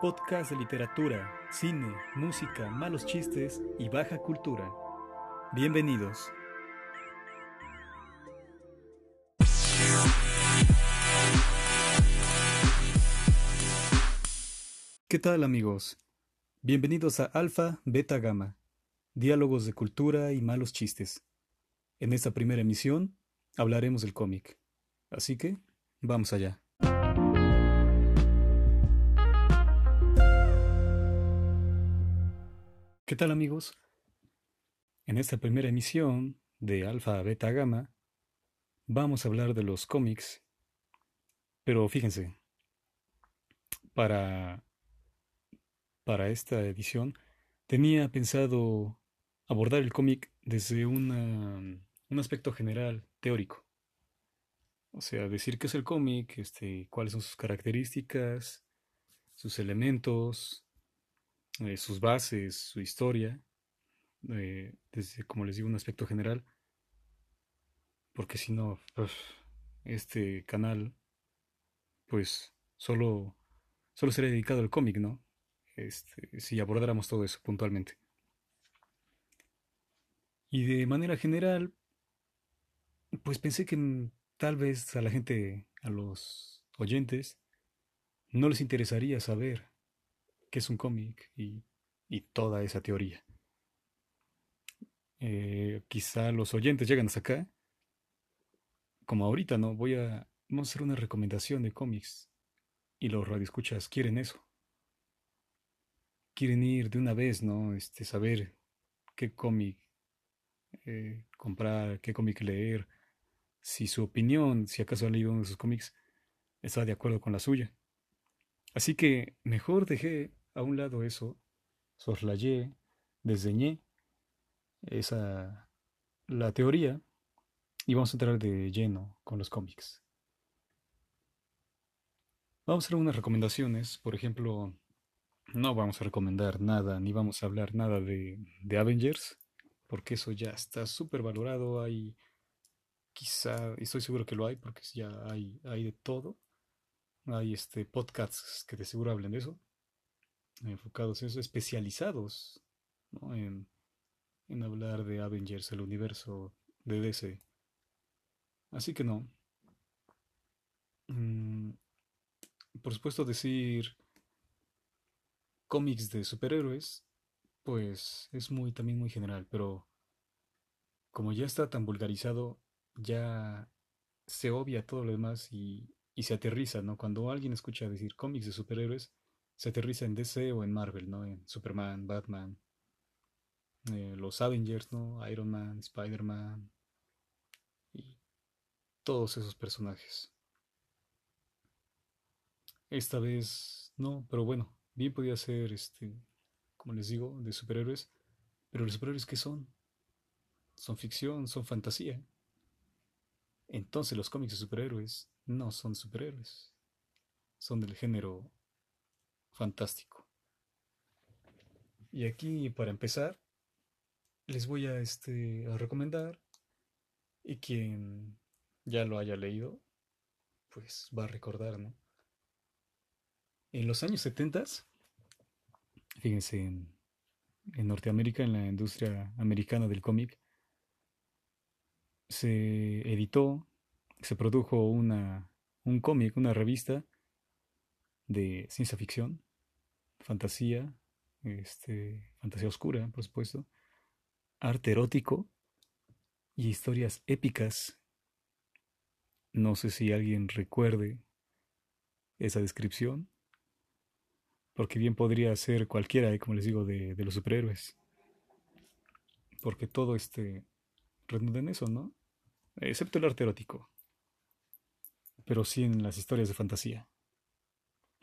podcast de literatura, cine, música, malos chistes y baja cultura. Bienvenidos. ¿Qué tal amigos? Bienvenidos a Alfa, Beta, Gamma. Diálogos de cultura y malos chistes. En esta primera emisión hablaremos del cómic. Así que, vamos allá. ¿Qué tal amigos? En esta primera emisión de Alfa Beta Gamma vamos a hablar de los cómics, pero fíjense, para, para esta edición tenía pensado abordar el cómic desde un aspecto general, teórico. O sea, decir qué es el cómic, este, cuáles son sus características, sus elementos, eh, sus bases, su historia, eh, desde, como les digo, un aspecto general, porque si no, este canal, pues solo, solo sería dedicado al cómic, ¿no? Este, si abordáramos todo eso puntualmente. Y de manera general, pues pensé que tal vez a la gente, a los oyentes, no les interesaría saber qué es un cómic y, toda esa teoría. Eh, quizá los oyentes llegan hasta acá, como ahorita, ¿no? Voy a, vamos a hacer una recomendación de cómics y los radioescuchas quieren eso. Quieren ir de una vez, ¿no? Este, saber qué cómic eh, comprar, qué cómic leer, si su opinión, si acaso ha leído uno de sus cómics, está de acuerdo con la suya. Así que mejor dejé a un lado eso, soslayé, desdeñé esa la teoría y vamos a entrar de lleno con los cómics. Vamos a hacer unas recomendaciones, por ejemplo, no vamos a recomendar nada, ni vamos a hablar nada de, Avengers, porque eso ya está súper valorado, hay quizá, estoy seguro que lo hay, porque ya hay, hay de todo, hay este podcasts que de seguro hablen de eso, enfocados en eso, especializados en, hablar de Avengers, el universo de DC. Así que no. Mm, por supuesto decir cómics de superhéroes, pues es muy también muy general, pero como ya está tan vulgarizado, ya se obvia todo lo demás y, y se aterriza, ¿no? Cuando alguien escucha decir cómics de superhéroes, se aterriza en DC o en Marvel, ¿no? En Superman, Batman, eh, los Avengers, ¿no? Iron Man, Spider-Man y todos esos personajes. Esta vez no, pero bueno, bien podía ser, este, como les digo, de superhéroes. Pero los superhéroes, ¿qué son? Son ficción, son fantasía. Entonces los cómics de superhéroes no son superhéroes. Son del género fantástico. Y aquí, para empezar, les voy a, este, a recomendar, y quien ya lo haya leído, pues va a recordar, ¿no? En los años 70, fíjense, en, en Norteamérica, en la industria americana del cómic, se editó, se produjo una, un cómic, una revista de ciencia ficción fantasía, este, fantasía oscura, por supuesto, arte erótico y historias épicas. No sé si alguien recuerde esa descripción, porque bien podría ser cualquiera, como les digo, de, de los superhéroes. Porque todo este redunda en eso, ¿no? Excepto el arte erótico. Pero sí en las historias de fantasía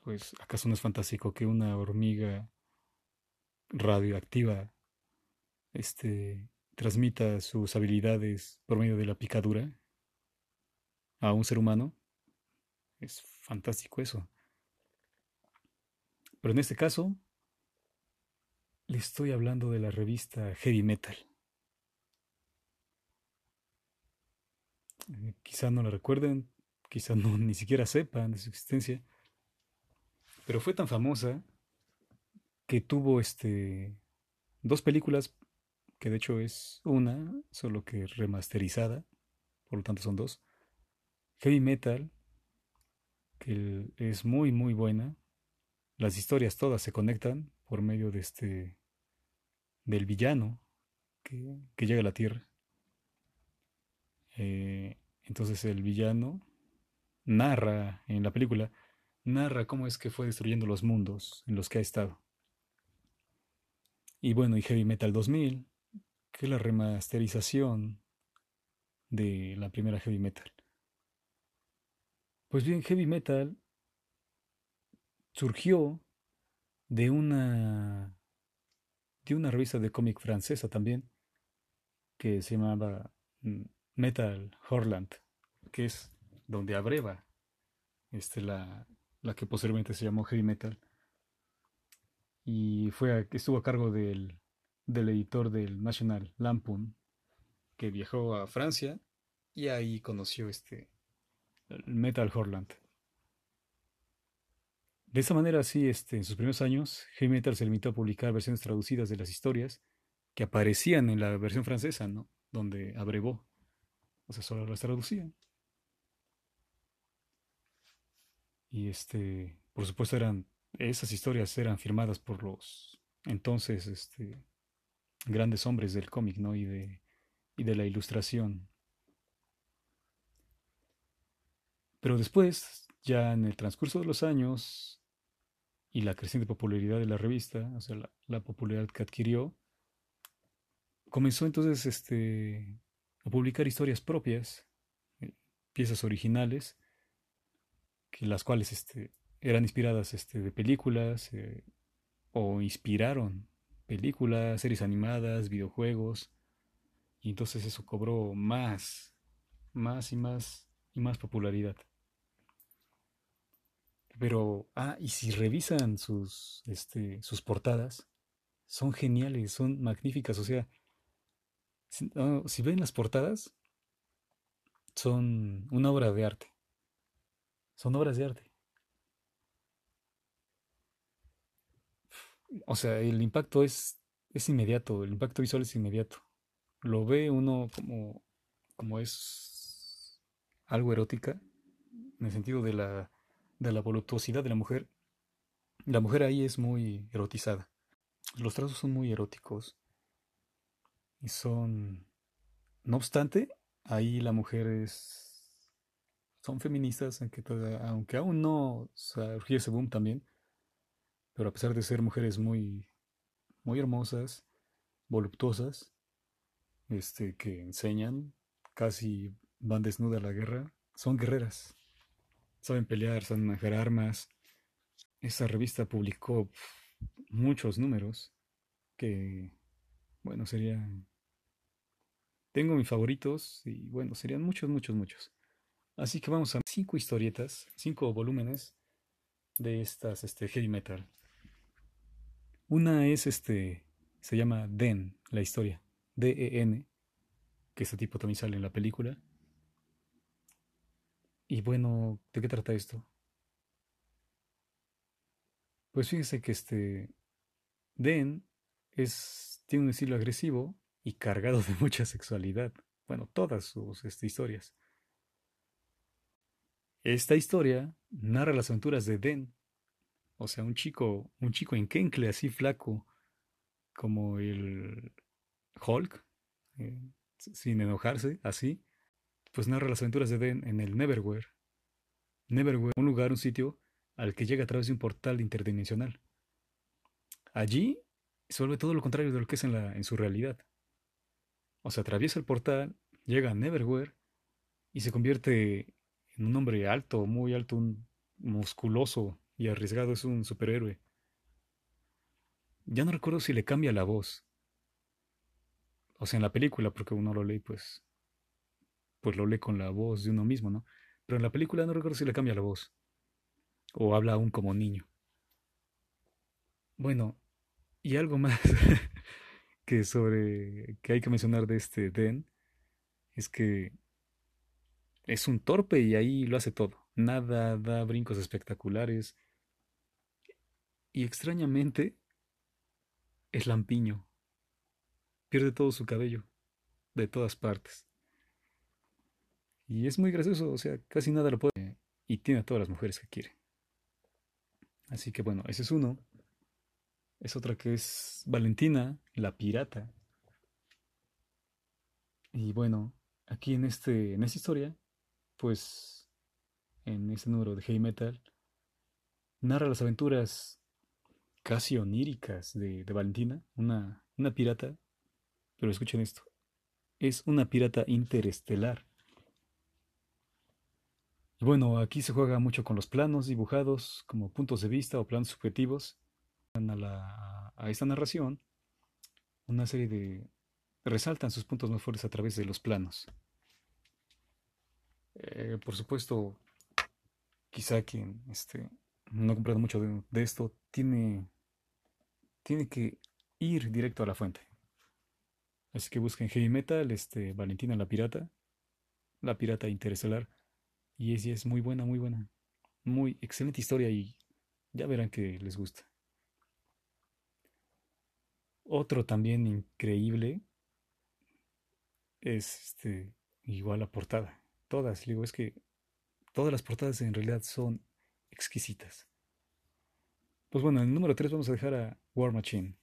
pues ¿acaso no es fantástico que una hormiga radioactiva este, transmita sus habilidades por medio de la picadura a un ser humano? Es fantástico eso. Pero en este caso, le estoy hablando de la revista Heavy Metal. Eh, quizá no la recuerden, quizá no ni siquiera sepan de su existencia, pero fue tan famosa que tuvo este dos películas, que de hecho es una, solo que remasterizada, por lo tanto son dos. Heavy Metal, que es muy muy buena. Las historias todas se conectan por medio de este del villano que, llega a la Tierra. Eh, entonces el villano narra en la película, narra cómo es que fue destruyendo los mundos en los que ha estado. Y bueno, y Heavy Metal 2000, que es la remasterización de la primera Heavy Metal. Pues bien, Heavy Metal surgió de una de una revista de cómic francesa también que se llamaba mm, Metal Horland, que es donde abreva este, la, la que posteriormente se llamó Heavy Metal y fue estuvo a cargo del, del editor del National Lampoon que viajó a Francia y ahí conoció este Metal Horland. De esta manera, sí, este, en sus primeros años, Heavy Metal se limitó a publicar versiones traducidas de las historias que aparecían en la versión francesa, ¿no? Donde abrevó. O sea, solo las traducían. Y este, por supuesto, eran esas historias eran firmadas por los entonces este, grandes hombres del cómic ¿no? y, de, y de la ilustración. Pero después, ya en el transcurso de los años y la creciente popularidad de la revista, o sea, la, popularidad que adquirió, comenzó entonces este, a publicar historias propias, eh, piezas originales, las cuales este, eran inspiradas este, de películas eh, o inspiraron películas, series animadas, videojuegos. Y entonces eso cobró más, más y más y más popularidad. Pero, ah, y si revisan sus, este, sus portadas, son geniales, son magníficas. O sea, si ven las portadas, son una obra de arte. Son obras de arte. o sea, el impacto es, es inmediato, el impacto visual es inmediato. Lo ve uno como, como es algo erótica, en el sentido de la, de la voluptuosidad de la mujer. La mujer ahí es muy erotizada. Los trazos son muy eróticos. Y son... No obstante, ahí la mujer es... Son feministas, aunque, aunque aún no surgió ese boom también pero a pesar de ser mujeres muy, muy hermosas, voluptuosas, este, que enseñan, casi van desnudas a la guerra, son guerreras, saben pelear, saben manejar armas. Esta revista publicó muchos números que, bueno, serían... Tengo mis favoritos y, bueno, serían muchos, muchos, muchos. Así que vamos a cinco historietas, cinco volúmenes de estas este, heavy metal. Una es este, se llama Den, la historia, D-E-N, que este tipo también sale en la película. Y bueno, ¿de qué trata esto? Pues fíjense que este Den es, tiene un estilo agresivo y cargado de mucha sexualidad. Bueno, todas sus este, historias. Esta historia narra las aventuras de Den, o sea, un chico, un chico enquencle, así flaco, como el Hulk, eh, sin enojarse, así, pues narra las aventuras de Den en el Neverwhere. Neverwhere, un lugar, un sitio al que llega a través de un portal interdimensional. Allí se todo lo contrario de lo que es en, en su realidad. O sea, atraviesa el portal, llega a Neverwhere y se convierte un hombre alto, muy alto, un musculoso, y arriesgado es un superhéroe. Ya no recuerdo si le cambia la voz. O sea, en la película, porque uno lo lee, pues. Pues lo lee con la voz de uno mismo, ¿no? Pero en la película no recuerdo si le cambia la voz. O habla aún como niño. Bueno, y algo más que sobre. que hay que mencionar de este Den. Es que es un torpe y ahí lo hace todo. Nada da brincos espectaculares. Y extrañamente es lampiño. Pierde todo su cabello, de todas partes. Y es muy gracioso, o sea, casi nada lo puede. Y tiene a todas las mujeres que quiere. Así que bueno, ese es uno. Es otra que es Valentina, la pirata. Y bueno, aquí en, este, en esta historia, pues en este número de Heavy Metal, narra las aventuras casi oníricas de, Valentina, una, pirata. Pero escuchen esto, es una pirata interestelar. Y bueno, aquí se juega mucho con los planos dibujados como puntos de vista o planos subjetivos. A, a esta narración una serie de, resaltan sus puntos más fuertes a través de los planos. Eh, por supuesto, quizá quien este, no ha comprado mucho de, esto tiene, tiene que ir directo a la fuente. Así que busquen Heavy Metal, este, Valentina la Pirata, la Pirata Interestelar. Y es, es muy buena, muy buena. Muy excelente historia y ya verán que les gusta. Otro también increíble es este, igual la portada. Todas, digo, es que todas las portadas en realidad son exquisitas. Pues bueno, en el número 3 vamos a dejar a War Machine.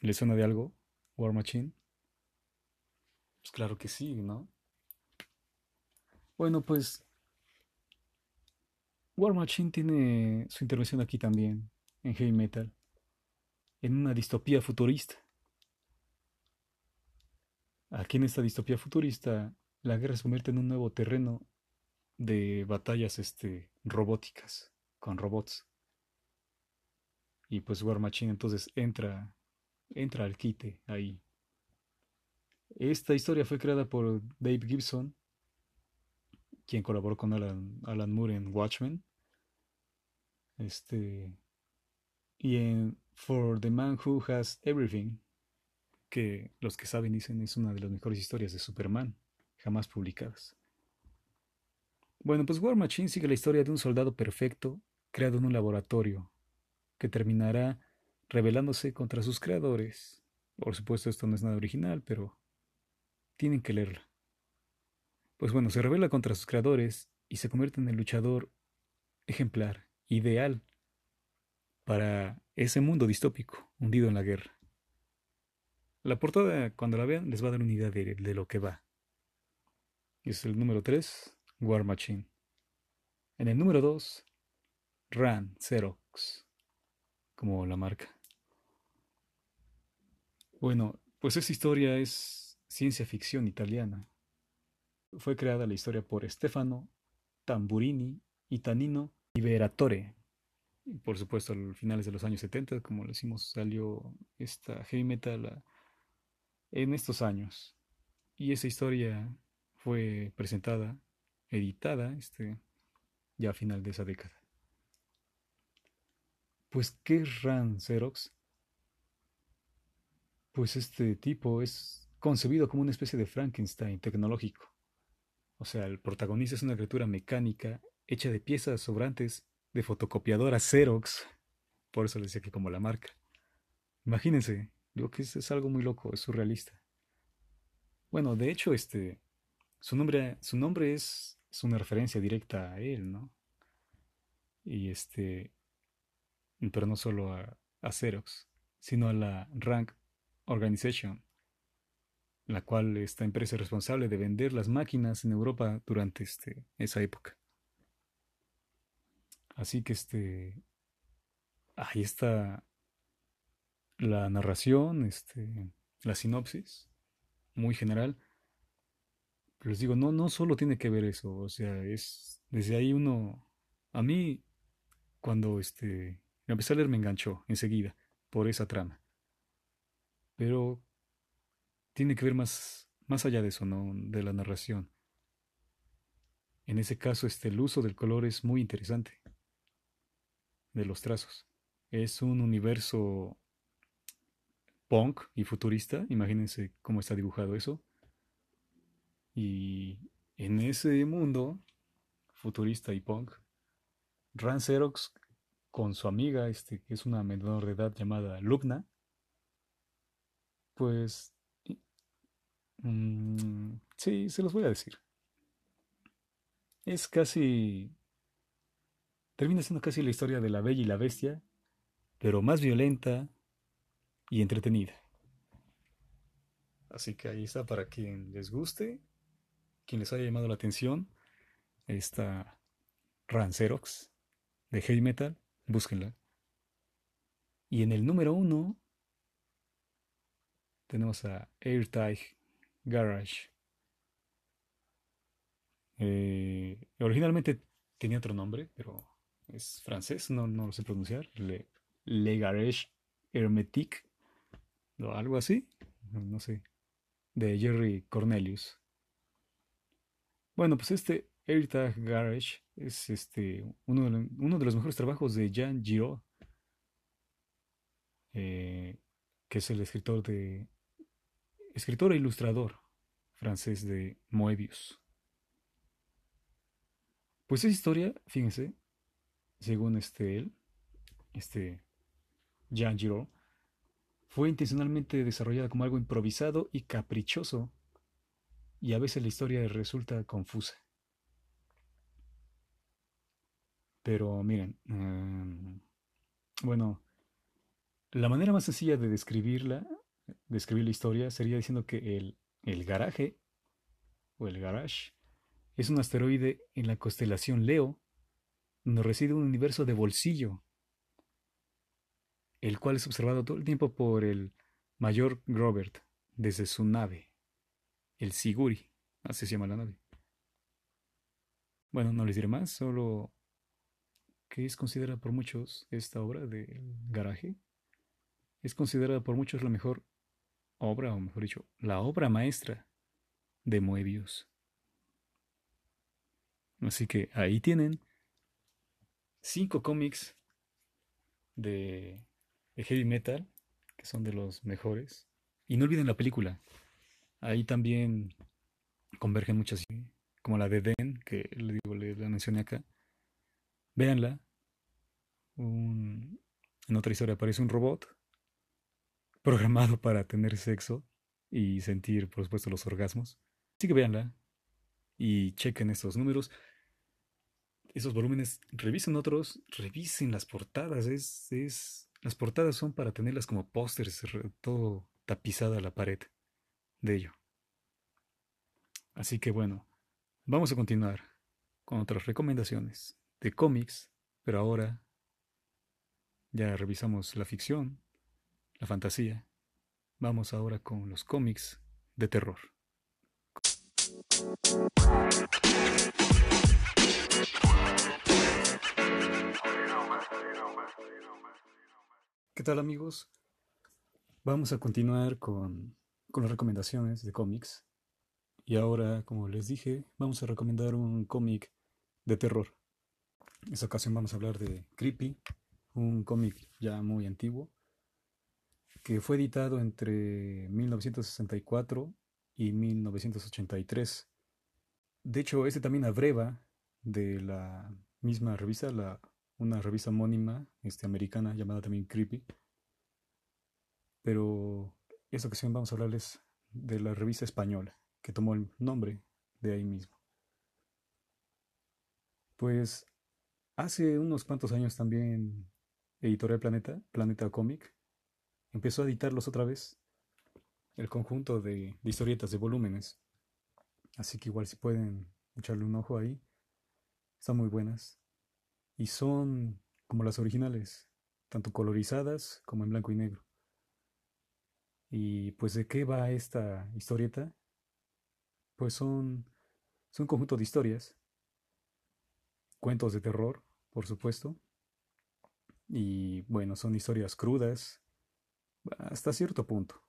¿Le suena de algo? War Machine. Pues claro que sí, ¿no? Bueno, pues War Machine tiene su intervención aquí también, en heavy metal, en una distopía futurista. Aquí en esta distopía futurista, la guerra se convierte en un nuevo terreno de batallas este, robóticas, con robots. Y pues War Machine entonces entra, entra al quite ahí. Esta historia fue creada por Dave Gibson, quien colaboró con Alan, Alan Moore en Watchmen. Este, y en For the Man Who Has Everything, que los que saben dicen es una de las mejores historias de Superman jamás publicadas. Bueno, pues War Machine sigue la historia de un soldado perfecto creado en un laboratorio que terminará rebelándose contra sus creadores. Por supuesto esto no es nada original, pero tienen que leerla. Pues bueno, se revela contra sus creadores y se convierte en el luchador ejemplar, ideal para ese mundo distópico hundido en la guerra. La portada, cuando la vean, les va a dar una idea de, lo que va. Es el número 3, War Machine. En el número 2, Ran Xerox, como la marca. Bueno, pues esta historia es ciencia ficción italiana. Fue creada la historia por Stefano Tamburini y Tanino Liberatore. por supuesto, a finales de los años 70, como decimos, salió esta heavy metal en estos años. Y esa historia fue presentada, editada, este, ya a final de esa década. Pues, ¿qué es Ran Xerox? Pues este tipo es concebido como una especie de Frankenstein tecnológico. O sea, el protagonista es una criatura mecánica hecha de piezas sobrantes de fotocopiadora Xerox. Por eso le decía que como la marca. Imagínense, Digo que es, algo muy loco, es surrealista. Bueno, de hecho, este, su nombre, su nombre es, una referencia directa a él, ¿no? Y este, pero no solo a, a Xerox, sino a la Rank Organization, la cual esta empresa es responsable de vender las máquinas en Europa durante este, esa época. Así que este, ahí está la narración, este, la sinopsis, muy general. Pero les digo, no, no solo tiene que ver eso, o sea, es desde ahí uno, a mí, cuando este, empecé a leer me enganchó enseguida por esa trama. Pero tiene que ver más, más allá de eso, ¿no? De la narración. En ese caso, este, el uso del color es muy interesante. De los trazos. Es un universo punk y futurista. Imagínense cómo está dibujado eso. Y en ese mundo futurista y punk, Ran Xerox con su amiga, este, que es una menor de edad llamada Lubna, pues mm, sí, se los voy a decir. Es casi... Termina siendo casi la historia de la Bella y la Bestia, pero más violenta y entretenida. Así que ahí está para quien les guste, quien les haya llamado la atención, esta Rancerox de heavy metal, búsquenla. Y en el número uno tenemos a AirTag Garage. Eh, originalmente tenía otro nombre, pero es francés, no, no lo sé pronunciar. Le, Le Garage Hermetique, o algo así, no sé de Jerry Cornelius. Bueno, pues este AirTag Garage es este, uno, de, los mejores trabajos de Jean Giraud, eh, que es el escritor de escritor e ilustrador francés de Moebius. Pues esa historia, fíjense, según este él, este Jean Giraud, fue intencionalmente desarrollada como algo improvisado y caprichoso, y a veces la historia resulta confusa. Pero miren, em, bueno, la manera más sencilla de describirla, describir la historia, sería diciendo que el, el garaje, o el garage, es un asteroide en la constelación Leo, donde reside un universo de bolsillo el cual es observado todo el tiempo por el mayor Grobert desde su nave, el Siguri, así se llama la nave. Bueno, no les diré más, solo que es considerada por muchos esta obra del garaje. Es considerada por muchos la mejor obra, o mejor dicho, la obra maestra de Moebius. Así que ahí tienen cinco cómics de de heavy metal, que son de los mejores. Y no olviden la película. Ahí también convergen muchas, como la de Den, que le le, la mencioné acá. Véanla. en otra historia aparece un robot programado para tener sexo y sentir, por supuesto, los orgasmos. Así que véanla y chequen estos números. Esos volúmenes, revisen otros, revisen las portadas. Es, es las portadas son para tenerlas como pósters, todo tapizada la pared de ello. Así que bueno, vamos a continuar con otras recomendaciones de cómics, pero ahora ya revisamos la ficción, la fantasía. Vamos ahora con los cómics de terror. ¿Qué tal amigos? Vamos a continuar con, las recomendaciones de cómics. Y ahora, como les dije, vamos a recomendar un cómic de terror. En esta ocasión vamos a hablar de Creepy, un cómic ya muy antiguo, que fue editado entre 1964 y 1983. De hecho, este también abreva de la misma revista, la una revista homónima este, americana llamada también Creepy. Pero esta ocasión vamos a hablarles de la revista española, que tomó el nombre de ahí mismo. Pues hace unos cuantos años también Editorial Planeta, Planeta Comic, empezó a editarlos otra vez, el conjunto de, de historietas de volúmenes. Así que igual si pueden echarle un ojo ahí, están muy buenas y son como las originales, tanto colorizadas como en blanco y negro. Y pues de qué va esta historieta? Pues son, son un conjunto de historias, cuentos de terror, por supuesto, y bueno, son historias crudas hasta cierto punto,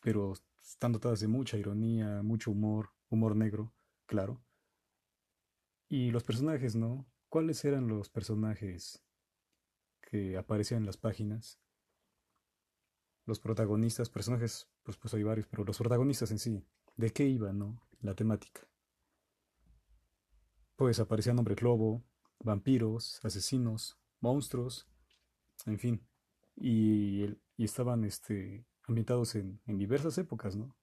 pero están dotadas de mucha ironía, mucho humor, humor negro, claro. Y los personajes, ¿no? ¿Cuáles eran los personajes que aparecían en las páginas? Los protagonistas, personajes, pues, pues hay varios, pero los protagonistas en sí, ¿de qué iba, no? La temática. pues aparecían hombres lobo, vampiros, asesinos, monstruos, en fin. Y, y estaban este, ambientados en, en, diversas épocas, ¿no?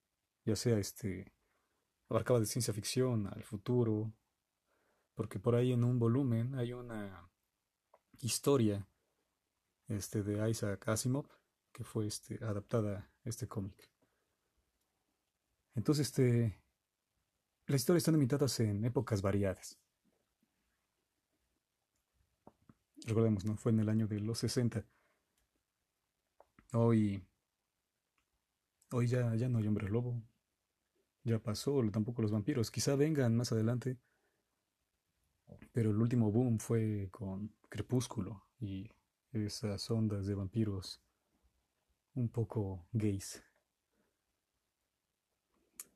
Ya sea este, abarcaba de ciencia ficción al futuro, porque por ahí en un volumen hay una historia este, de Isaac Asimov que fue este, adaptada este cómic. Entonces, este, las historias están ambientadas en épocas variadas. Recordemos, ¿no? Fue en el año de los 60. Hoy, hoy ya, ya no hay hombre lobo. Ya pasó, tampoco los vampiros. Quizá vengan más adelante. Pero el último boom fue con Crepúsculo y esas ondas de vampiros un poco gays.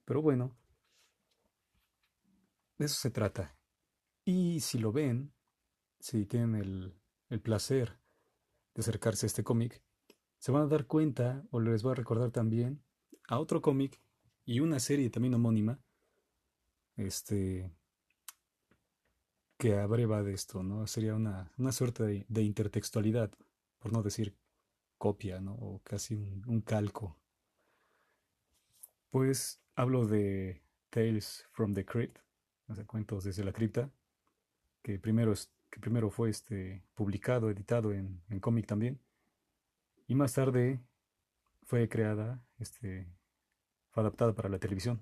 Pero bueno, de eso se trata. Y si lo ven, si tienen el, el placer de acercarse a este cómic, se van a dar cuenta, o les voy a recordar también, a otro cómic y una serie también homónima, este, que abreva de esto, ¿no? Sería una, una suerte de, de, intertextualidad, por no decir copia, ¿no? O casi un, calco. Pues hablo de Tales from the Crypt, o cuentos desde la cripta, que primero, que primero fue este, publicado, editado en, en cómic también, y más tarde fue creada, este, fue adaptada para la televisión.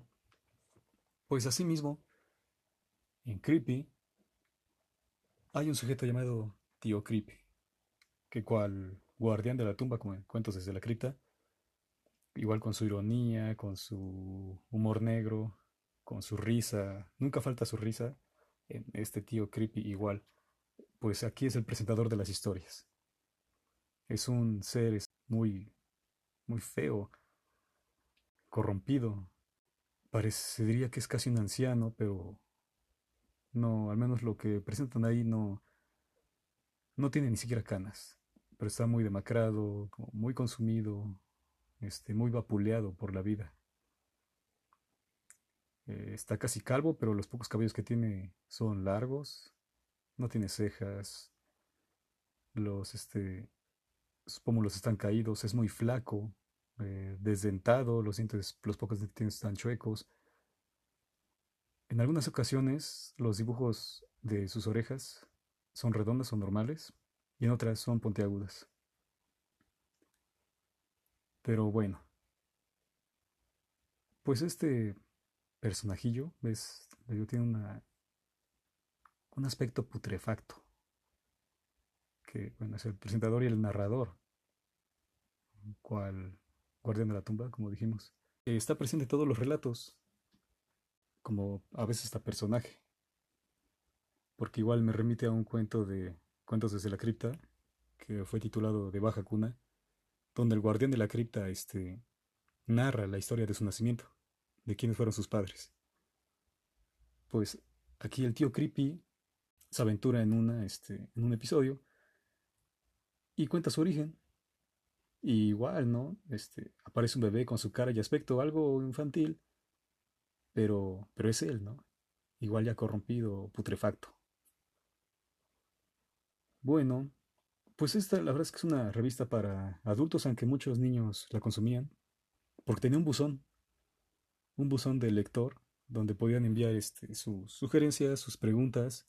Pues asimismo, en Creepy hay un sujeto llamado Tío Creepy, que cual guardián de la tumba, como en cuentos desde la cripta, igual con su ironía, con su humor negro, con su risa, nunca falta su risa, en este tío Creepy igual, pues aquí es el presentador de las historias. Es un ser muy, muy feo, corrompido. Parecería que es casi un anciano, pero no, al menos lo que presentan ahí no, no tiene ni siquiera canas, pero está muy demacrado, muy consumido, este, muy vapuleado por la vida. Eh, está casi calvo, pero los pocos cabellos que tiene son largos, no tiene cejas, los, este, sus pómulos están caídos, es muy flaco, eh, desdentado, los dientes, los pocos dientes están chuecos. En algunas ocasiones los dibujos de sus orejas son redondas o normales y en otras son puntiagudas. Pero bueno, pues este personajillo, ves, tiene una, un aspecto putrefacto que bueno, es el presentador y el narrador, cual guardián de la tumba, como dijimos. Está presente en todos los relatos, como a veces está personaje, porque igual me remite a un cuento de Cuentos desde la cripta, que fue titulado De baja cuna, donde el guardián de la cripta este, narra la historia de su nacimiento, de quiénes fueron sus padres. Pues aquí el tío Creepy se aventura en, una, este, en un episodio y cuenta su origen. Y igual, ¿no? Este, aparece un bebé con su cara y aspecto algo infantil, pero, pero es él, ¿no? Igual ya corrompido, putrefacto. Bueno, pues esta la verdad es que es una revista para adultos, aunque muchos niños la consumían, porque tenía un buzón, un buzón de lector, donde podían enviar este, sus sugerencias, sus preguntas,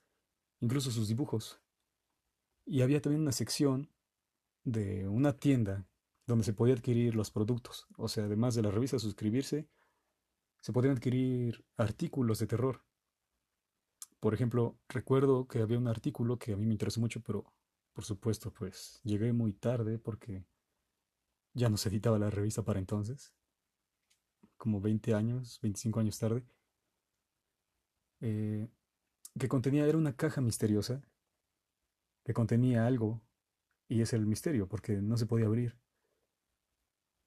incluso sus dibujos. Y había también una sección de una tienda donde se podía adquirir los productos. O sea, además de la revista suscribirse, se podían adquirir artículos de terror. Por ejemplo, recuerdo que había un artículo que a mí me interesó mucho, pero por supuesto, pues llegué muy tarde porque ya no se editaba la revista para entonces, como 20 años, 25 años tarde, eh, que contenía, era una caja misteriosa, que contenía algo y es el misterio, porque no se podía abrir.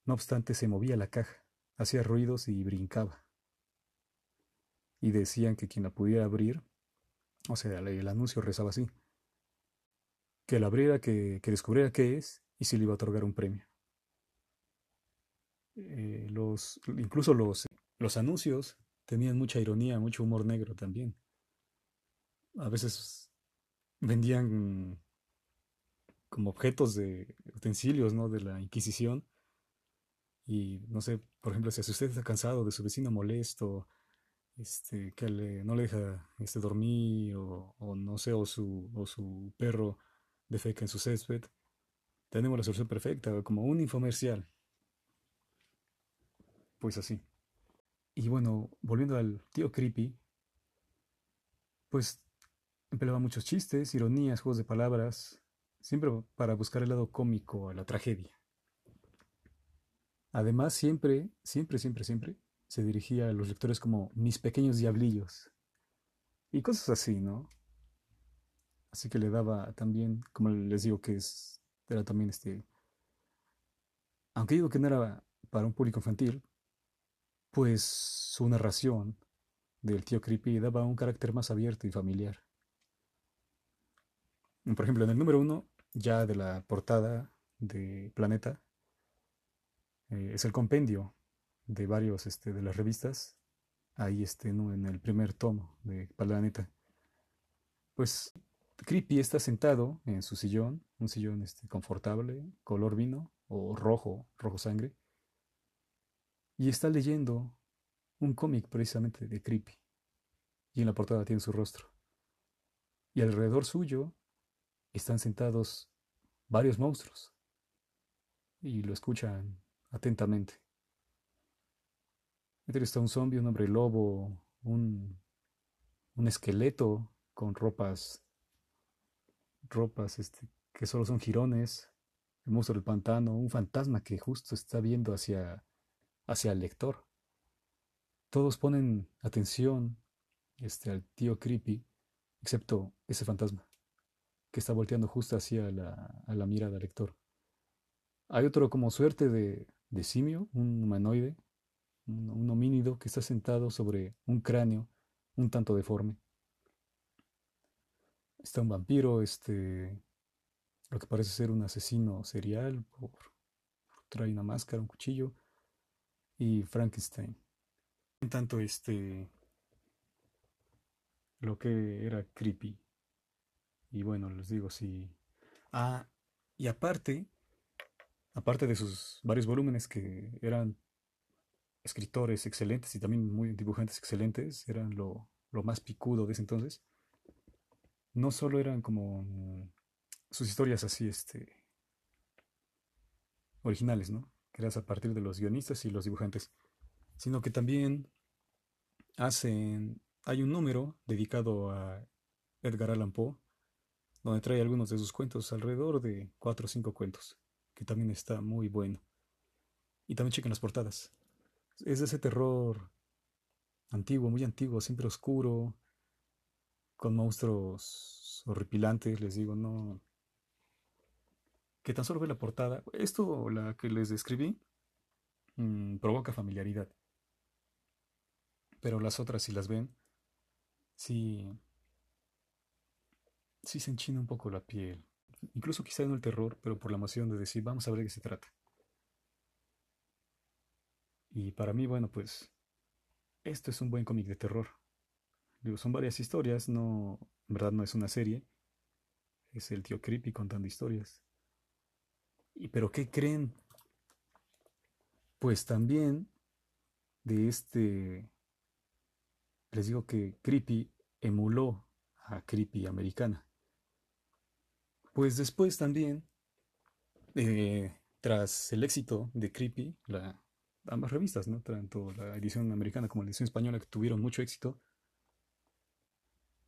No obstante, se movía la caja, hacía ruidos y brincaba. Y decían que quien la pudiera abrir, o sea, el anuncio rezaba así, que la abriera, que, descubriera qué es y se le iba a otorgar un premio. Eh, los, incluso los, los anuncios tenían mucha ironía, mucho humor negro también. a veces vendían como objetos de utensilios, ¿no? De la Inquisición. Y no sé, por ejemplo, si usted está cansado de su vecino molesto, este, que no le deja este, dormir, o, no sé, o su, o su perro defeca en su césped, tenemos la solución perfecta, como un infomercial. Pues así. Y bueno, volviendo al tío Creepy, pues empleaba muchos chistes, ironías, juegos de palabras, siempre para buscar el lado cómico a la tragedia. Además, siempre, siempre, siempre, siempre se dirigía a los lectores como mis pequeños diablillos. Y cosas así, ¿no? Así que le daba también, como les digo, que es, era también este... Aunque digo que no era para un público infantil, pues su narración del tío Creepy daba un carácter más abierto y familiar. Por ejemplo, en el número uno, ya de la portada de Planeta, eh, es el compendio de varios este, de las revistas. Ahí este, ¿no? en el primer tomo de Planeta. Pues Creepy está sentado en su sillón, un sillón este, confortable, color vino o rojo, rojo sangre, y está leyendo un cómic precisamente de Creepy. Y en la portada tiene su rostro. Y alrededor suyo están sentados varios monstruos. Y lo escuchan atentamente. Está un zombie, un hombre lobo, un, un esqueleto con ropas, ropas este, que solo son jirones, el monstruo del pantano, un fantasma que justo está viendo hacia, hacia el lector. Todos ponen atención este, al tío creepy, excepto ese fantasma, que está volteando justo hacia la, a la mirada del lector. Hay otro como suerte de simio, un humanoide, un, homínido que está sentado sobre un cráneo un tanto deforme. Está un vampiro, este, lo que parece ser un asesino serial, trae una máscara, un cuchillo, y Frankenstein. En tanto, este, lo que era creepy. Y bueno, les digo, sí. Ah, y aparte, aparte de sus varios volúmenes que eran escritores excelentes y también muy dibujantes excelentes, eran lo, más picudo de ese entonces, no solo eran como sus historias así, este, originales, ¿no? Eran a partir de los guionistas y los dibujantes, sino que también hacen, hay un número dedicado a Edgar Allan Poe, donde trae algunos de sus cuentos, alrededor de cuatro o cinco cuentos que también está muy bueno. Y también chequen las portadas. Es ese terror antiguo, muy antiguo, siempre oscuro, con monstruos horripilantes, les digo, no. Que tan solo ve la portada. Esto, la que les describí, mm, provoca familiaridad. Pero las otras, si las ven, sí. Sí se enchina un poco la piel incluso quizá no el terror, pero por la emoción de decir, vamos a ver de qué se trata. Y para mí, bueno, pues, esto es un buen cómic de terror. Digo, son varias historias, no, en verdad no es una serie. Es el tío Creepy contando historias. ¿Y pero qué creen? Pues también de este, les digo que Creepy emuló a Creepy americana. Pues después también, eh, tras el éxito de Creepy, la, ambas revistas, ¿no? tanto la edición americana como la edición española, que tuvieron mucho éxito,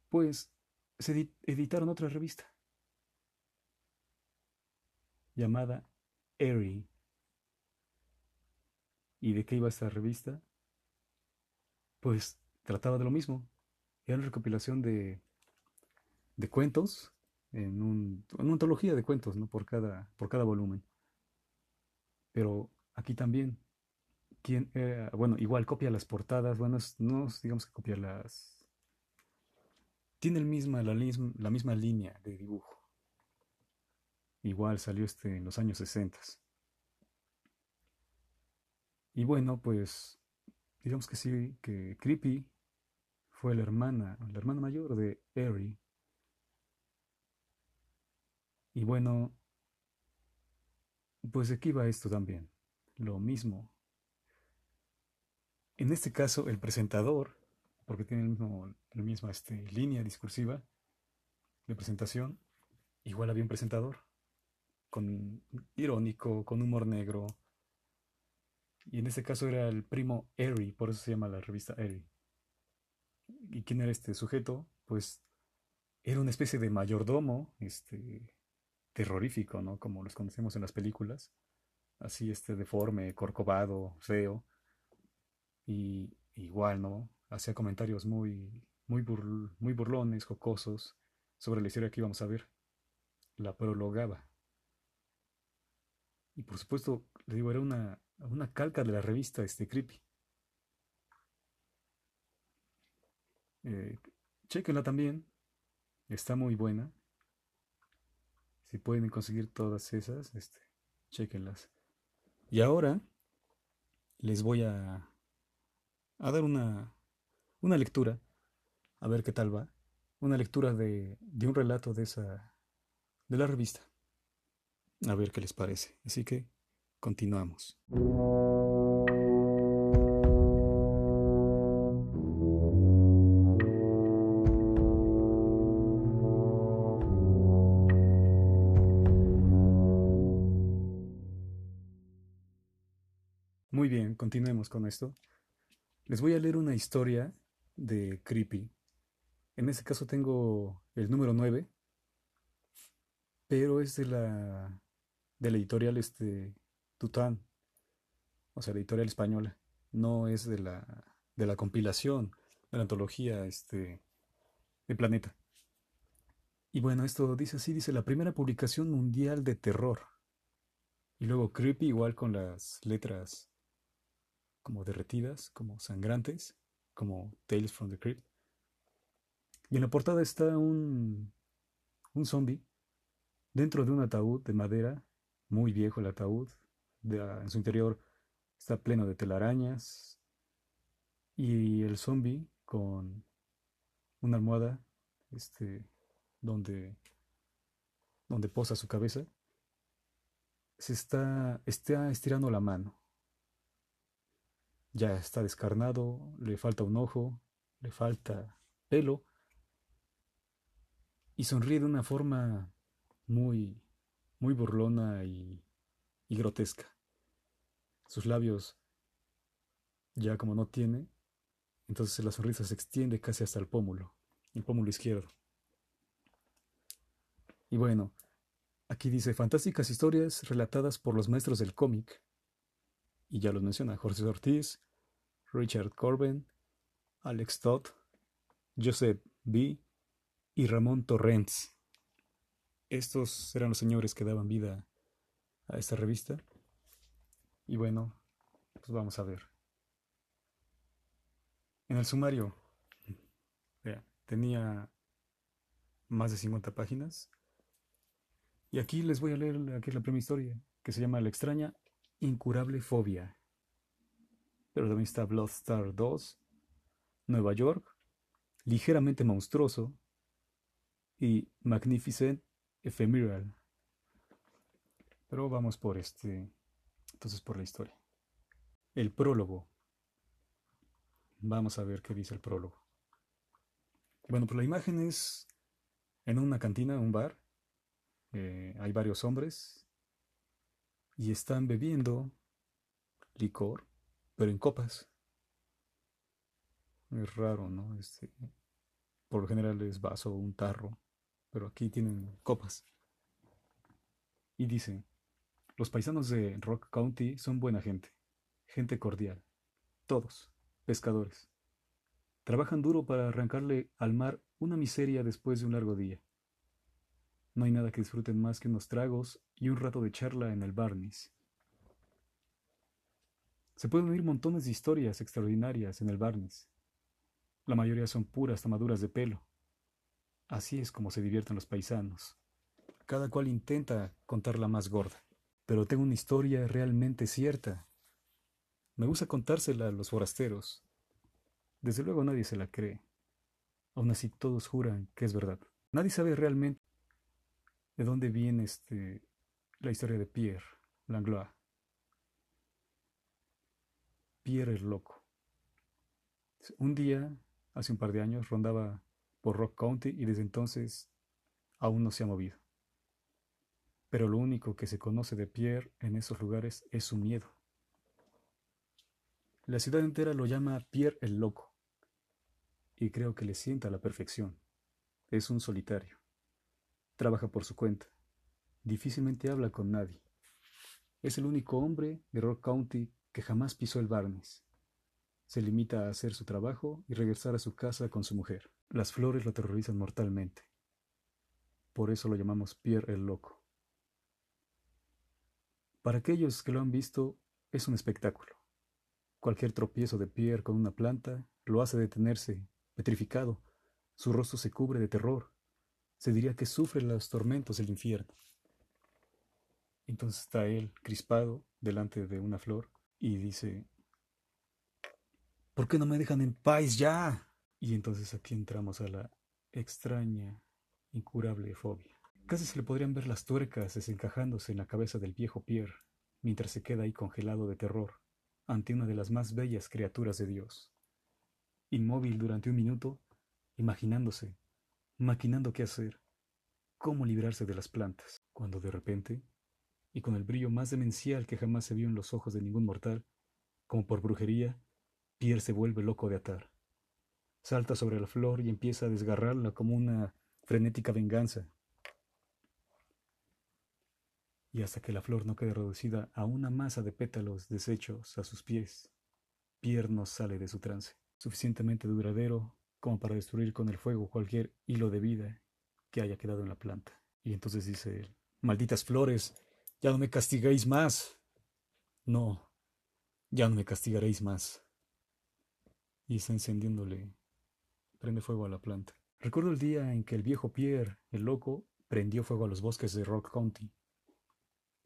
pues se editaron otra revista llamada Airy. ¿Y de qué iba esta revista? Pues trataba de lo mismo. Era una recopilación de, de cuentos en, un, una antología de cuentos, ¿no? Por cada, por cada volumen. Pero aquí también, ¿quién, bueno, igual copia las portadas, bueno, no digamos que copia las... Tiene el misma, la, la misma línea de dibujo. Igual salió este en los años 60. Y bueno, pues digamos que sí, que Creepy fue la hermana, la hermana mayor de Eri. Y bueno, pues aquí va esto también, lo mismo. En este caso, el presentador, porque tiene el mismo, la misma este, línea discursiva de presentación, igual había un presentador, con irónico, con humor negro. Y en este caso era el primo Eri, por eso se llama la revista Eri. ¿Y quién era este sujeto? Pues era una especie de mayordomo, este, terrorífico, ¿no? Como los conocemos en las películas. Así, este, deforme, corcovado, feo. Y igual, ¿no? Hacía comentarios muy, muy, muy burlones, jocosos, sobre la historia que íbamos a ver. La prologaba. Y por supuesto, le digo, era una, una calca de la revista este, Creepy. Eh, chequenla también. Está muy buena. Si pueden conseguir todas esas, este, chequenlas. Y ahora les voy a, a dar una, una lectura, a ver qué tal va. Una lectura de, de un relato de esa, de la revista. A ver qué les parece. Así que continuamos. Muy bien, continuemos con esto. Les voy a leer una historia de Creepy. En este caso tengo el número 9, pero es de la, de la editorial este, Tután, o sea, la editorial española. No es de la, de la compilación, de la antología este, de Planeta. Y bueno, esto dice así, dice la primera publicación mundial de terror. Y luego Creepy igual con las letras como derretidas, como sangrantes, como Tales from the Crypt. Y en la portada está un, un zombie dentro de un ataúd de madera, muy viejo el ataúd, en su interior está pleno de telarañas. Y el zombie con una almohada este, donde, donde posa su cabeza se está, está estirando la mano ya está descarnado, le falta un ojo, le falta pelo y sonríe de una forma muy, muy burlona y, y grotesca. Sus labios ya como no tiene, entonces la sonrisa se extiende casi hasta el pómulo, el pómulo izquierdo. Y bueno, aquí dice fantásticas historias relatadas por los maestros del cómic. Y ya los menciona Jorge Ortiz, Richard Corbin, Alex Todd, Joseph B. y Ramón Torrens. Estos eran los señores que daban vida a esta revista. Y bueno, pues vamos a ver. En el sumario tenía más de 50 páginas. Y aquí les voy a leer aquí la primera historia, que se llama La extraña incurable fobia pero también está Bloodstar 2, Nueva York, ligeramente monstruoso y Magnificent Ephemeral. Pero vamos por este, entonces por la historia. El prólogo. Vamos a ver qué dice el prólogo. Bueno, pues la imagen es en una cantina, un bar. Eh, hay varios hombres y están bebiendo licor pero en copas. Es raro, ¿no? Este, por lo general es vaso o un tarro, pero aquí tienen copas. Y dice, los paisanos de Rock County son buena gente, gente cordial, todos, pescadores. Trabajan duro para arrancarle al mar una miseria después de un largo día. No hay nada que disfruten más que unos tragos y un rato de charla en el Barnes. Se pueden oír montones de historias extraordinarias en el Barnes. La mayoría son puras tomaduras de pelo. Así es como se divierten los paisanos. Cada cual intenta contar la más gorda. Pero tengo una historia realmente cierta. Me gusta contársela a los forasteros. Desde luego nadie se la cree. Aún así todos juran que es verdad. Nadie sabe realmente de dónde viene este, la historia de Pierre Langlois. Pierre el loco. Un día, hace un par de años, rondaba por Rock County y desde entonces aún no se ha movido. Pero lo único que se conoce de Pierre en esos lugares es su miedo. La ciudad entera lo llama Pierre el Loco, y creo que le sienta a la perfección. Es un solitario. Trabaja por su cuenta. Difícilmente habla con nadie. Es el único hombre de Rock County que jamás pisó el barniz. Se limita a hacer su trabajo y regresar a su casa con su mujer. Las flores lo aterrorizan mortalmente. Por eso lo llamamos Pierre el Loco. Para aquellos que lo han visto, es un espectáculo. Cualquier tropiezo de Pierre con una planta lo hace detenerse, petrificado. Su rostro se cubre de terror. Se diría que sufre los tormentos del infierno. Entonces está él, crispado, delante de una flor, y dice, ¿por qué no me dejan en paz ya? Y entonces aquí entramos a la extraña, incurable fobia. Casi se le podrían ver las tuercas desencajándose en la cabeza del viejo Pierre, mientras se queda ahí congelado de terror, ante una de las más bellas criaturas de Dios. Inmóvil durante un minuto, imaginándose, maquinando qué hacer, cómo librarse de las plantas, cuando de repente, y con el brillo más demencial que jamás se vio en los ojos de ningún mortal, como por brujería, Pierre se vuelve loco de atar. Salta sobre la flor y empieza a desgarrarla como una frenética venganza. Y hasta que la flor no quede reducida a una masa de pétalos deshechos a sus pies, Pierre no sale de su trance, suficientemente duradero como para destruir con el fuego cualquier hilo de vida que haya quedado en la planta. Y entonces dice él, malditas flores, ya no me castigáis más. No, ya no me castigaréis más. Y está encendiéndole, prende fuego a la planta. Recuerdo el día en que el viejo Pierre, el loco, prendió fuego a los bosques de Rock County.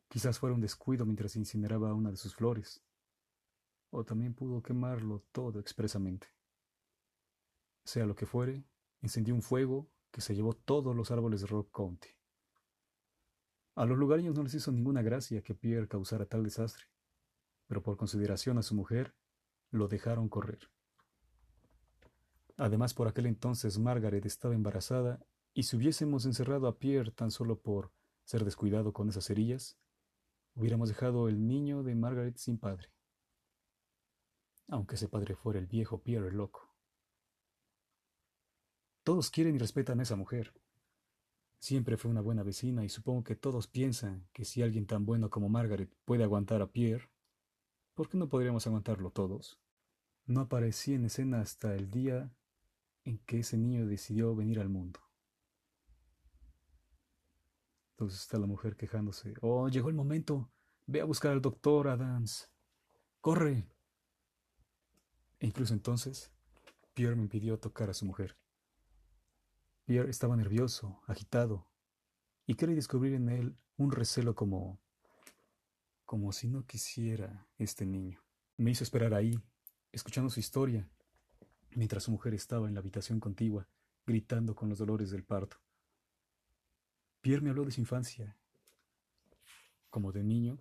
Quizás fuera un descuido mientras incineraba una de sus flores, o también pudo quemarlo todo expresamente. Sea lo que fuere, encendió un fuego que se llevó todos los árboles de Rock County. A los lugareños no les hizo ninguna gracia que Pierre causara tal desastre, pero por consideración a su mujer, lo dejaron correr. Además, por aquel entonces Margaret estaba embarazada, y si hubiésemos encerrado a Pierre tan solo por ser descuidado con esas cerillas, hubiéramos dejado el niño de Margaret sin padre. Aunque ese padre fuera el viejo Pierre el loco. Todos quieren y respetan a esa mujer. Siempre fue una buena vecina y supongo que todos piensan que si alguien tan bueno como Margaret puede aguantar a Pierre, ¿por qué no podríamos aguantarlo todos? No aparecí en escena hasta el día en que ese niño decidió venir al mundo. Entonces está la mujer quejándose. Oh, llegó el momento. Ve a buscar al doctor Adams. Corre. E incluso entonces, Pierre me impidió tocar a su mujer. Pierre estaba nervioso, agitado, y quería descubrir en él un recelo como... como si no quisiera este niño. Me hizo esperar ahí, escuchando su historia, mientras su mujer estaba en la habitación contigua, gritando con los dolores del parto. Pierre me habló de su infancia. Como de niño,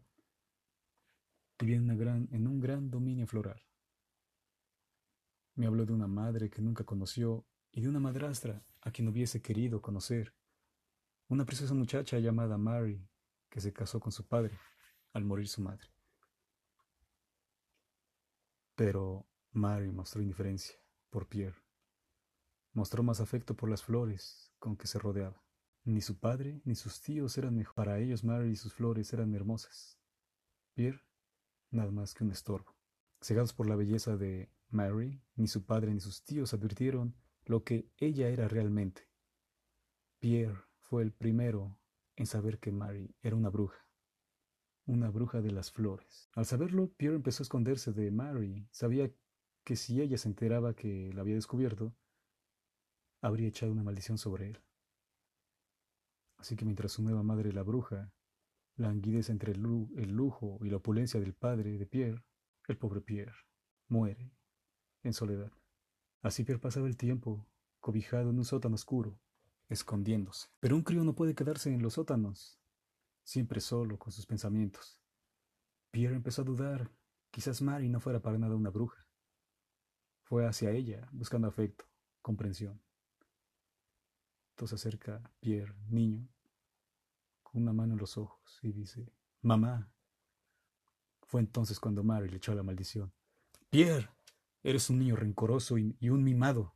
vivía en, un gran dominio floral. Me habló de una madre que nunca conoció y de una madrastra a quien hubiese querido conocer. Una preciosa muchacha llamada Mary, que se casó con su padre al morir su madre. Pero Mary mostró indiferencia por Pierre. Mostró más afecto por las flores con que se rodeaba. Ni su padre ni sus tíos eran mejor. Para ellos Mary y sus flores eran hermosas. Pierre, nada más que un estorbo. Cegados por la belleza de Mary, ni su padre ni sus tíos advirtieron lo que ella era realmente. Pierre fue el primero en saber que Mary era una bruja, una bruja de las flores. Al saberlo, Pierre empezó a esconderse de Mary. Sabía que si ella se enteraba que la había descubierto, habría echado una maldición sobre él. Así que mientras su nueva madre, la bruja, languidece entre el, lujo y la opulencia del padre de Pierre, el pobre Pierre muere en soledad. Así pasaba el tiempo, cobijado en un sótano oscuro, escondiéndose. Pero un crío no puede quedarse en los sótanos, siempre solo con sus pensamientos. Pierre empezó a dudar, quizás Mary no fuera para nada una bruja. Fue hacia ella, buscando afecto, comprensión. Entonces acerca Pierre, niño, con una mano en los ojos, y dice, Mamá. Fue entonces cuando Mary le echó la maldición. Pierre, eres un niño rencoroso y, un mimado.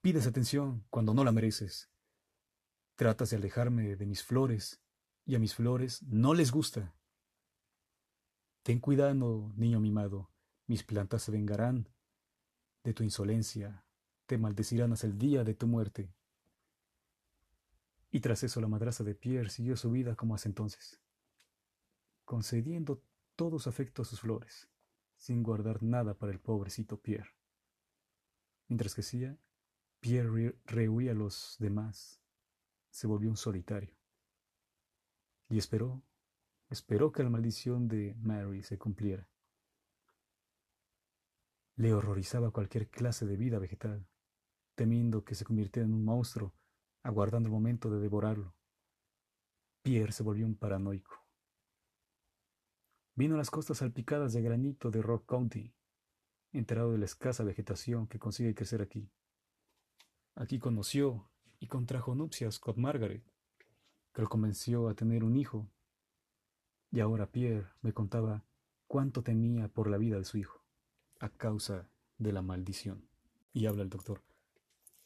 Pides atención cuando no la mereces. Tratas de alejarme de mis flores, y a mis flores no les gusta. Ten cuidado, niño mimado, mis plantas se vengarán de tu insolencia, te maldecirán hasta el día de tu muerte. Y tras eso la madraza de Pierre siguió su vida como hace entonces, concediendo todo su afecto a sus flores, sin guardar nada para el pobrecito Pierre. Mientras que crecía, Pierre rehuía a los demás, se volvió un solitario. Y esperó, esperó que la maldición de Mary se cumpliera. Le horrorizaba cualquier clase de vida vegetal, temiendo que se convirtiera en un monstruo, aguardando el momento de devorarlo. Pierre se volvió un paranoico. Vino a las costas salpicadas de granito de Rock County, enterado de la escasa vegetación que consigue crecer aquí. Aquí conoció y contrajo nupcias con Margaret, que lo convenció a tener un hijo. Y ahora Pierre me contaba cuánto temía por la vida de su hijo, a causa de la maldición. Y habla el doctor.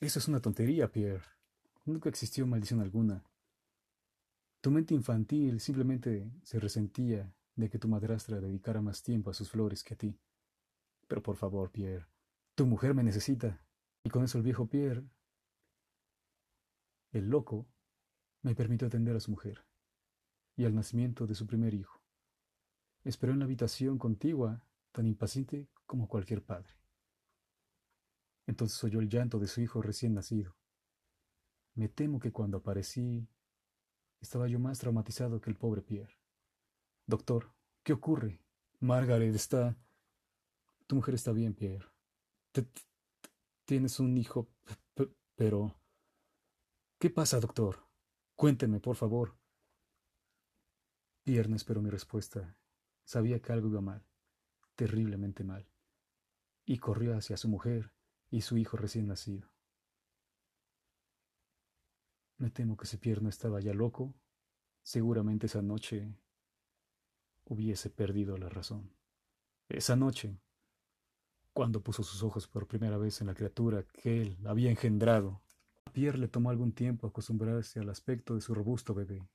Eso es una tontería, Pierre. Nunca existió maldición alguna. Tu mente infantil simplemente se resentía de que tu madrastra dedicara más tiempo a sus flores que a ti. Pero por favor, Pierre, tu mujer me necesita. Y con eso el viejo Pierre el loco me permitió atender a su mujer y al nacimiento de su primer hijo. Esperó en la habitación contigua, tan impaciente como cualquier padre. Entonces oyó el llanto de su hijo recién nacido. Me temo que cuando aparecí estaba yo más traumatizado que el pobre Pierre. Doctor, ¿qué ocurre? Margaret está... Tu mujer está bien, Pierre. Tienes un hijo, pero... ¿Qué pasa, doctor? Cuénteme, por favor. Pierre no esperó mi respuesta. Sabía que algo iba mal, terriblemente mal, y corrió hacia su mujer y su hijo recién nacido. Me temo que si Pierre no estaba ya loco, seguramente esa noche hubiese perdido la razón. Esa noche, cuando puso sus ojos por primera vez en la criatura que él había engendrado, Pierre le tomó algún tiempo acostumbrarse al aspecto de su robusto bebé.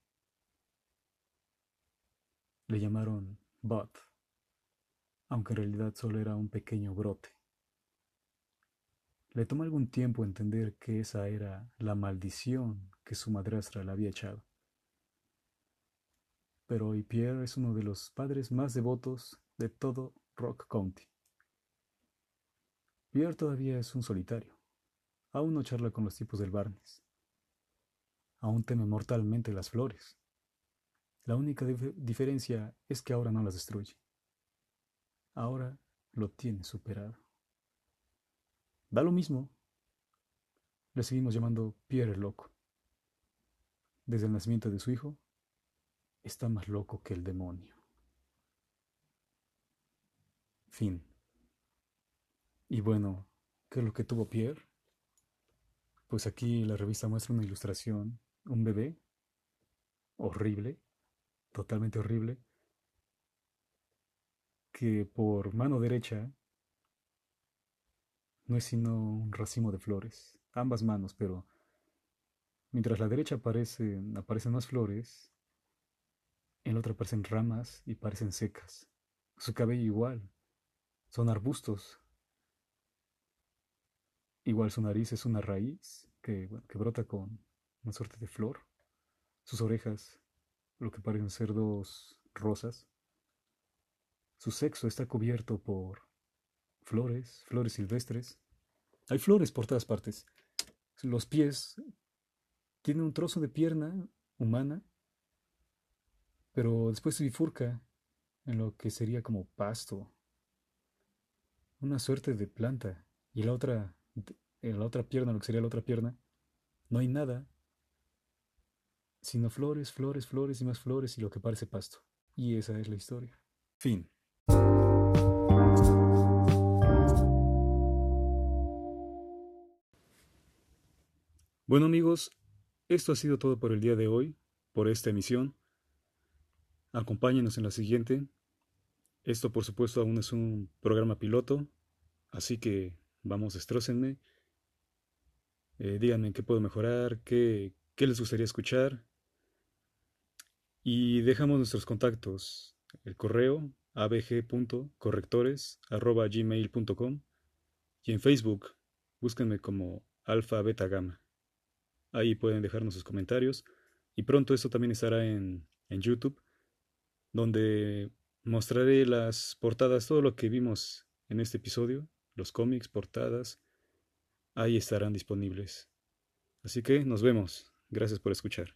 Le llamaron Bud, aunque en realidad solo era un pequeño brote. Le tomó algún tiempo entender que esa era la maldición que su madrastra le había echado. Pero hoy Pierre es uno de los padres más devotos de todo Rock County. Pierre todavía es un solitario. Aún no charla con los tipos del Barnes. Aún teme mortalmente las flores. La única diferencia es que ahora no las destruye. Ahora lo tiene superado. Da lo mismo. Le seguimos llamando Pierre el Loco. Desde el nacimiento de su hijo, está más loco que el demonio. Fin. Y bueno, ¿qué es lo que tuvo Pierre? Pues aquí la revista muestra una ilustración, un bebé horrible, totalmente horrible, que por mano derecha no es sino un racimo de flores, ambas manos, pero mientras la derecha aparecen, aparecen más flores, en la otra aparecen ramas y parecen secas. Su cabello igual, son arbustos Igual su nariz es una raíz que, que brota con una suerte de flor. Sus orejas, lo que parecen ser dos rosas. Su sexo está cubierto por flores, flores silvestres. Hay flores por todas partes. Los pies tienen un trozo de pierna humana, pero después se bifurca en lo que sería como pasto, una suerte de planta, y la otra en la otra pierna, lo que sería la otra pierna, no hay nada, sino flores, flores, flores y más flores y lo que parece pasto. Y esa es la historia. Fin. Bueno amigos, esto ha sido todo por el día de hoy, por esta emisión. Acompáñenos en la siguiente. Esto por supuesto aún es un programa piloto, así que vamos, destrócenme. Eh, díganme qué puedo mejorar, qué, qué les gustaría escuchar. Y dejamos nuestros contactos. El correo abg.correctores.gmail.com y en Facebook búsquenme como alfa beta gamma. Ahí pueden dejarnos sus comentarios. Y pronto esto también estará en, en YouTube, donde mostraré las portadas, todo lo que vimos en este episodio, los cómics, portadas, ahí estarán disponibles. Así que nos vemos. Gracias por escuchar.